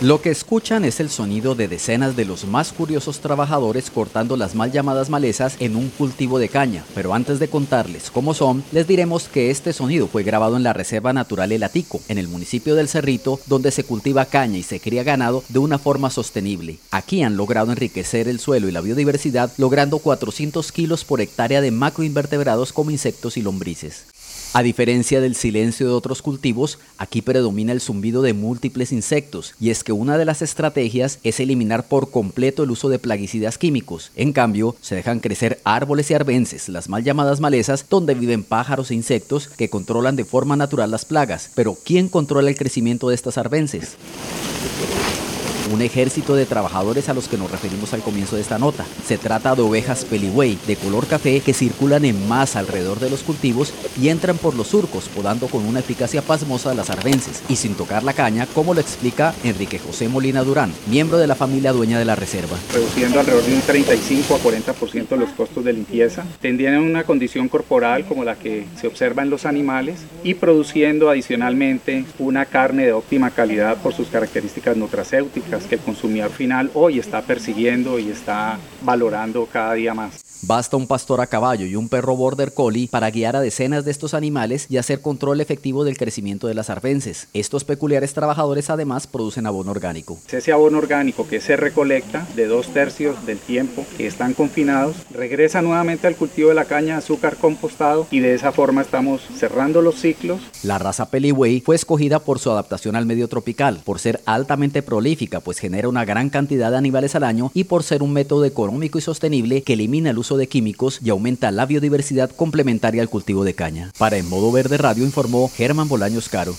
Lo que escuchan es el sonido de decenas de los más curiosos trabajadores cortando las mal llamadas malezas en un cultivo de caña, pero antes de contarles cómo son, les diremos que este sonido fue grabado en la Reserva Natural El Atico, en el municipio del Cerrito, donde se cultiva caña y se cría ganado de una forma sostenible. Aquí han logrado enriquecer el suelo y la biodiversidad, logrando 400 kilos por hectárea de macroinvertebrados como insectos y lombrices. A diferencia del silencio de otros cultivos, aquí predomina el zumbido de múltiples insectos, y es que una de las estrategias es eliminar por completo el uso de plaguicidas químicos. En cambio, se dejan crecer árboles y arbences, las mal llamadas malezas, donde viven pájaros e insectos que controlan de forma natural las plagas. Pero, ¿quién controla el crecimiento de estas arbences? Un ejército de trabajadores a los que nos referimos al comienzo de esta nota. Se trata de ovejas peliway de color café que circulan en masa alrededor de los cultivos y entran por los surcos, podando con una eficacia pasmosa las arbences y sin tocar la caña, como lo explica Enrique José Molina Durán, miembro de la familia dueña de la reserva. Reduciendo alrededor de un 35 a 40% los costos de limpieza, tendrían una condición corporal como la que se observa en los animales y produciendo adicionalmente una carne de óptima calidad por sus características nutracéuticas que el consumidor final hoy está persiguiendo y está valorando cada día más. Basta un pastor a caballo y un perro border collie para guiar a decenas de estos animales y hacer control efectivo del crecimiento de las arbences. Estos peculiares trabajadores además producen abono orgánico. Ese abono orgánico que se recolecta de dos tercios del tiempo que están confinados regresa nuevamente al cultivo de la caña de azúcar compostado y de esa forma estamos cerrando los ciclos. La raza Peliway fue escogida por su adaptación al medio tropical, por ser altamente prolífica pues genera una gran cantidad de animales al año y por ser un método económico y sostenible que elimina el uso de químicos y aumenta la biodiversidad complementaria al cultivo de caña. Para En Modo Verde Radio informó Germán Bolaños Caro.